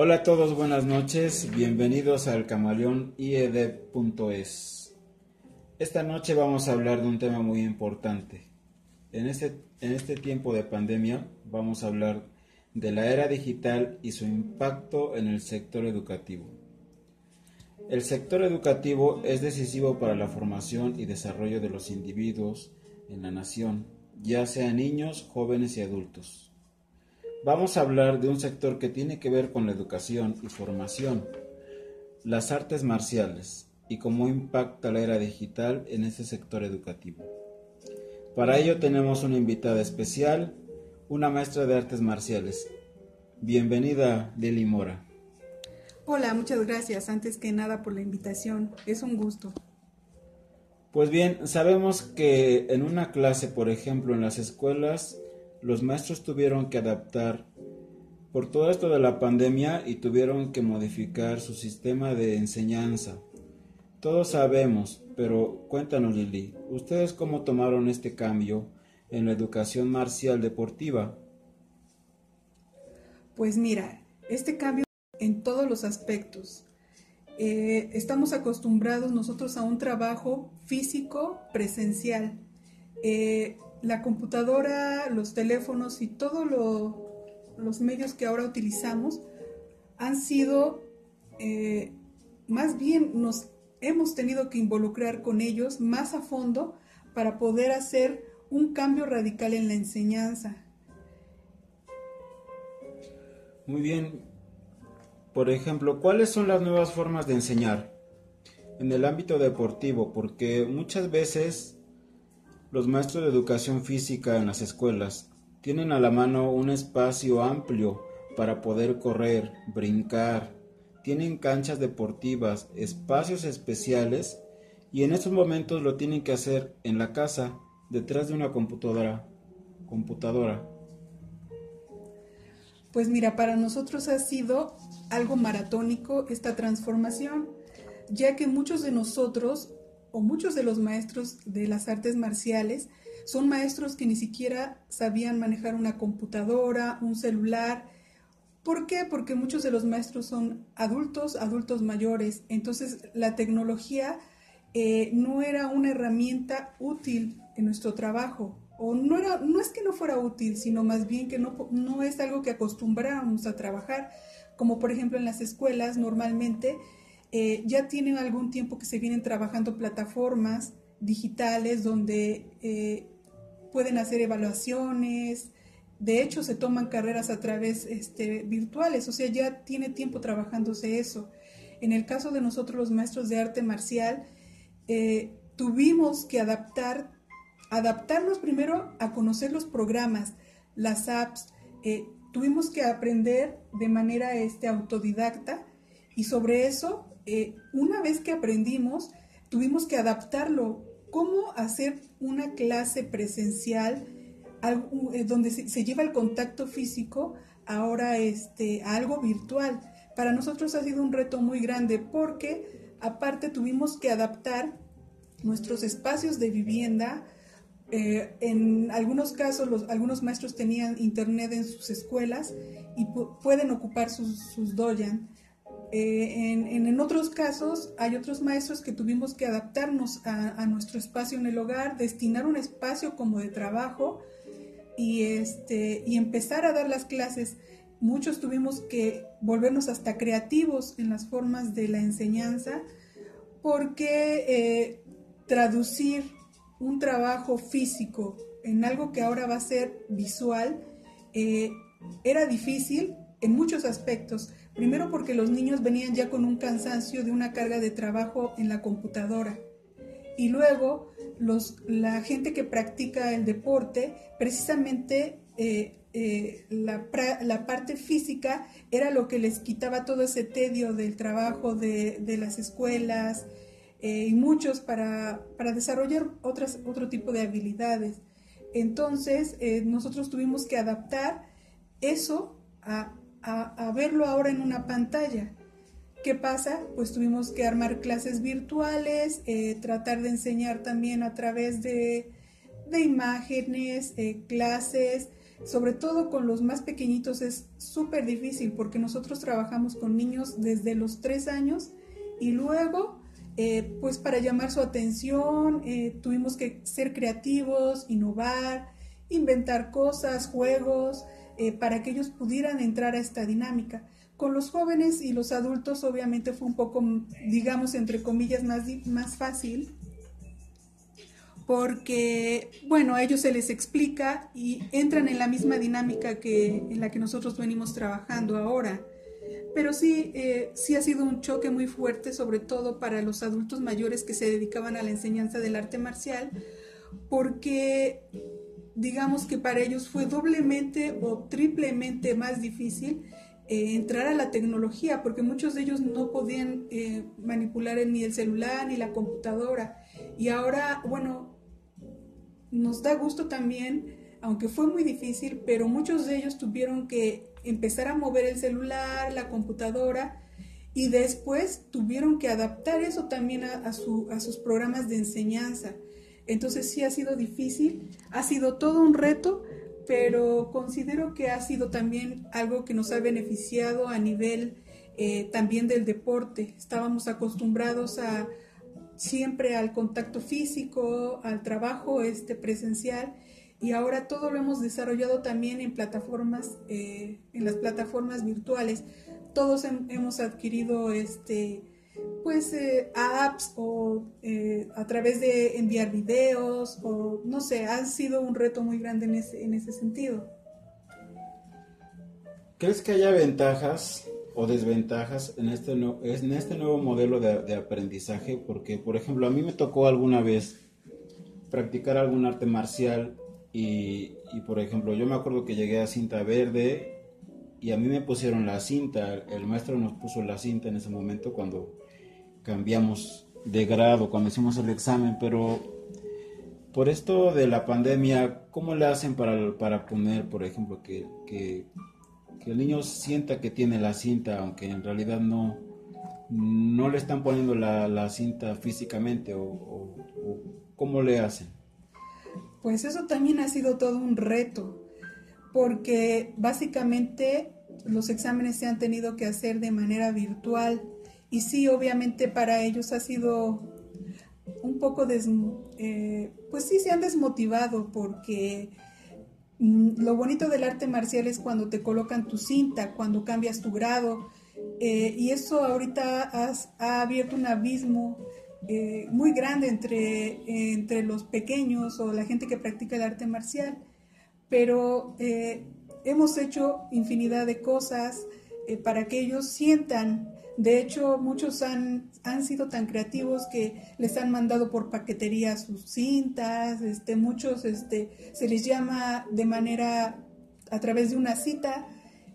Hola a todos, buenas noches, bienvenidos al camaleón IED.es. Esta noche vamos a hablar de un tema muy importante. En este, en este tiempo de pandemia vamos a hablar de la era digital y su impacto en el sector educativo. El sector educativo es decisivo para la formación y desarrollo de los individuos en la nación, ya sea niños, jóvenes y adultos. Vamos a hablar de un sector que tiene que ver con la educación y formación, las artes marciales y cómo impacta la era digital en ese sector educativo. Para ello tenemos una invitada especial, una maestra de artes marciales. Bienvenida, Lili Mora. Hola, muchas gracias antes que nada por la invitación. Es un gusto. Pues bien, sabemos que en una clase, por ejemplo, en las escuelas, los maestros tuvieron que adaptar por todo esto de la pandemia y tuvieron que modificar su sistema de enseñanza. Todos sabemos, pero cuéntanos Lili, ¿ustedes cómo tomaron este cambio en la educación marcial deportiva? Pues mira, este cambio en todos los aspectos. Eh, estamos acostumbrados nosotros a un trabajo físico presencial. Eh, la computadora, los teléfonos y todos los medios que ahora utilizamos han sido, eh, más bien nos hemos tenido que involucrar con ellos más a fondo para poder hacer un cambio radical en la enseñanza. Muy bien. Por ejemplo, ¿cuáles son las nuevas formas de enseñar en el ámbito deportivo? Porque muchas veces los maestros de educación física en las escuelas tienen a la mano un espacio amplio para poder correr, brincar, tienen canchas deportivas, espacios especiales y en estos momentos lo tienen que hacer en la casa, detrás de una computadora. computadora. Pues mira, para nosotros ha sido algo maratónico esta transformación, ya que muchos de nosotros o muchos de los maestros de las artes marciales son maestros que ni siquiera sabían manejar una computadora, un celular. ¿Por qué? Porque muchos de los maestros son adultos, adultos mayores. Entonces la tecnología eh, no era una herramienta útil en nuestro trabajo. O no, era, no es que no fuera útil, sino más bien que no, no es algo que acostumbrábamos a trabajar. Como por ejemplo en las escuelas normalmente eh, ya tienen algún tiempo que se vienen trabajando plataformas digitales donde eh, pueden hacer evaluaciones, de hecho se toman carreras a través este, virtuales, o sea, ya tiene tiempo trabajándose eso. En el caso de nosotros los maestros de arte marcial, eh, tuvimos que adaptar, adaptarnos primero a conocer los programas, las apps, tuvimos que aprender de manera este, autodidacta y sobre eso eh, una vez que aprendimos, tuvimos que adaptarlo. ¿Cómo hacer una clase presencial eh, donde se, lleva el contacto físico ahora este, a algo virtual? Para nosotros ha sido un reto muy grande porque aparte tuvimos que adaptar nuestros espacios de vivienda. Eh, en algunos casos, algunos maestros tenían internet en sus escuelas y pueden ocupar sus, sus doyan. Eh, en, otros casos hay otros maestros que tuvimos que adaptarnos a, nuestro espacio en el hogar, destinar un espacio como de trabajo y, este, y empezar a dar las clases. Muchos tuvimos que volvernos hasta creativos en las formas de la enseñanza porque eh, traducir un trabajo físico en algo que ahora va a ser visual eh, era difícil en muchos aspectos Primero porque los niños venían ya con un cansancio de una carga de trabajo en la computadora. Y luego los, la gente que practica el deporte, precisamente eh, eh, la, parte física era lo que les quitaba todo ese tedio del trabajo de, las escuelas eh, y muchos para, para desarrollar otras, otro tipo de habilidades. Entonces, nosotros tuvimos que adaptar eso a, a, verlo ahora en una pantalla. ¿Qué pasa? Pues tuvimos que armar clases virtuales, eh, tratar de enseñar también a través de, imágenes, eh, clases, sobre todo con los más pequeñitos es súper difícil porque nosotros trabajamos con niños desde los tres años y luego eh, pues para llamar su atención eh, tuvimos que ser creativos, innovar, inventar cosas, juegos, eh, para que ellos pudieran entrar a esta dinámica. Con los jóvenes y los adultos obviamente fue un poco, digamos, entre comillas, más, más fácil, porque, bueno, a ellos se les explica y entran en la misma dinámica que en la que nosotros venimos trabajando ahora. Pero sí, eh, sí ha sido un choque muy fuerte, sobre todo para los adultos mayores que se dedicaban a la enseñanza del arte marcial, porque digamos que para ellos fue doblemente o triplemente más difícil eh, entrar a la tecnología, porque muchos de ellos no podían eh, manipular ni el celular ni la computadora. Y ahora, bueno, nos da gusto también, aunque fue muy difícil, pero muchos de ellos tuvieron que empezar a mover el celular, la computadora, y después tuvieron que adaptar eso también a, su, a sus programas de enseñanza. Entonces sí ha sido difícil, ha sido todo un reto, pero considero que ha sido también algo que nos ha beneficiado a nivel eh, también del deporte. Estábamos acostumbrados a siempre al contacto físico, al trabajo este presencial y ahora todo lo hemos desarrollado también en plataformas, eh, en las plataformas virtuales. Todos hemos adquirido este pues eh, apps o eh, a través de enviar videos o no sé, ha sido un reto muy grande en ese, en ese sentido. ¿Crees que haya ventajas o desventajas en este, en este nuevo modelo de, aprendizaje? Porque, por ejemplo, a mí me tocó alguna vez practicar algún arte marcial y, y, por ejemplo, yo me acuerdo que llegué a cinta verde y a mí me pusieron la cinta, el maestro nos puso la cinta en ese momento cuando cambiamos de grado cuando hicimos el examen, pero por esto de la pandemia, ¿cómo le hacen para, para poner, por ejemplo, que, que, el niño sienta que tiene la cinta, aunque en realidad no, no le están poniendo la, cinta físicamente o, cómo le hacen? Pues eso también ha sido todo un reto, porque básicamente los exámenes se han tenido que hacer de manera virtual y sí, obviamente para ellos ha sido un poco, des, eh, pues sí, se han desmotivado porque mm, lo bonito del arte marcial es cuando te colocan tu cinta, cuando cambias tu grado. Eh, y eso ahorita ha abierto un abismo eh, muy grande entre, entre los pequeños o la gente que practica el arte marcial. Pero hemos hecho infinidad de cosas para que ellos sientan. De hecho, muchos han, han sido tan creativos que les han mandado por paquetería sus cintas, este, muchos este, se les llama de manera, a través de una cita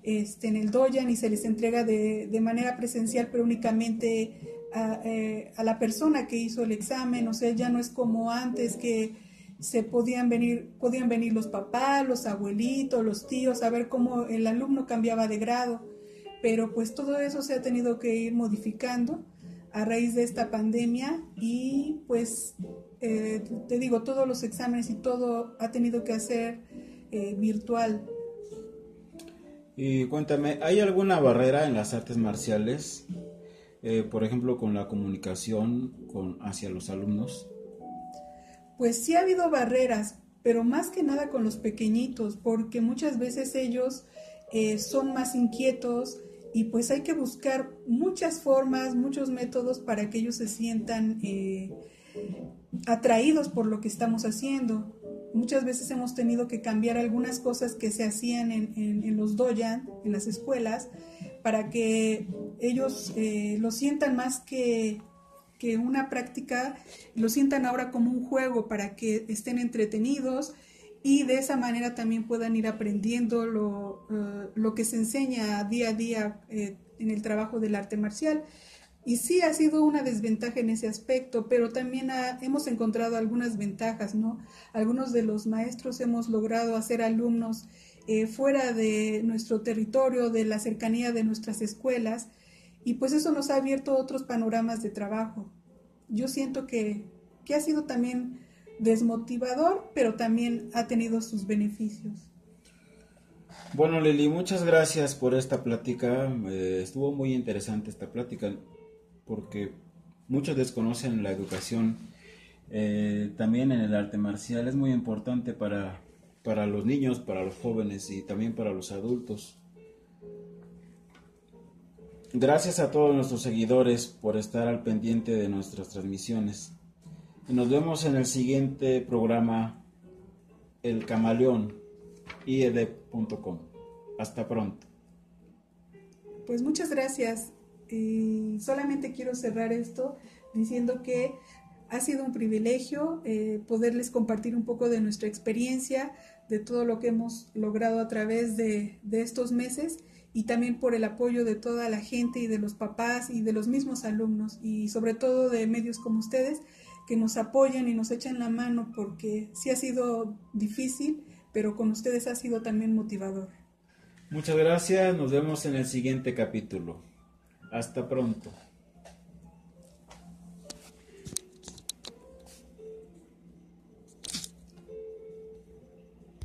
este, en el Doyan y se les entrega de, manera presencial, pero únicamente eh, a, la persona que hizo el examen, o sea, ya no es como antes que se podían venir, podían venir los papás, los abuelitos, los tíos, a ver cómo el alumno cambiaba de grado pero pues todo eso se ha tenido que ir modificando a raíz de esta pandemia y pues eh, te digo, todos los exámenes y todo ha tenido que hacer eh, virtual. Y cuéntame, ¿hay alguna barrera en las artes marciales, eh, por ejemplo, con la comunicación con, hacia los alumnos? Pues sí ha habido barreras, pero más que nada con los pequeñitos, porque muchas veces ellos son más inquietos, y pues hay que buscar muchas formas, muchos métodos para que ellos se sientan eh, atraídos por lo que estamos haciendo. Muchas veces hemos tenido que cambiar algunas cosas que se hacían en, los doyan, en las escuelas, para que ellos eh, lo sientan más que, que una práctica, lo sientan ahora como un juego para que estén entretenidos y de esa manera también puedan ir aprendiendo lo, eh, lo que se enseña día a día eh, en el trabajo del arte marcial. Y sí ha sido una desventaja en ese aspecto, pero también hemos encontrado algunas ventajas, ¿no? Algunos de los maestros hemos logrado hacer alumnos eh, fuera de nuestro territorio, de la cercanía de nuestras escuelas, y pues eso nos ha abierto otros panoramas de trabajo. Yo siento que, que ha sido también desmotivador, pero también ha tenido sus beneficios. Bueno, Lili, muchas gracias por esta plática. Eh, estuvo muy interesante esta plática porque muchos desconocen la educación. Eh, también en el arte marcial es muy importante para, para los niños, para los jóvenes y también para los adultos. Gracias a todos nuestros seguidores por estar al pendiente de nuestras transmisiones. Nos vemos en el siguiente programa, El Camaleón ied.com. Hasta pronto. Pues muchas gracias. Y solamente quiero cerrar esto diciendo que ha sido un privilegio eh, poderles compartir un poco de nuestra experiencia, de todo lo que hemos logrado a través de, de estos meses y también por el apoyo de toda la gente y de los papás y de los mismos alumnos y sobre todo de medios como ustedes que nos apoyan y nos echan la mano porque sí ha sido difícil pero con ustedes ha sido también motivador. Muchas gracias, nos vemos en el siguiente capítulo. Hasta pronto.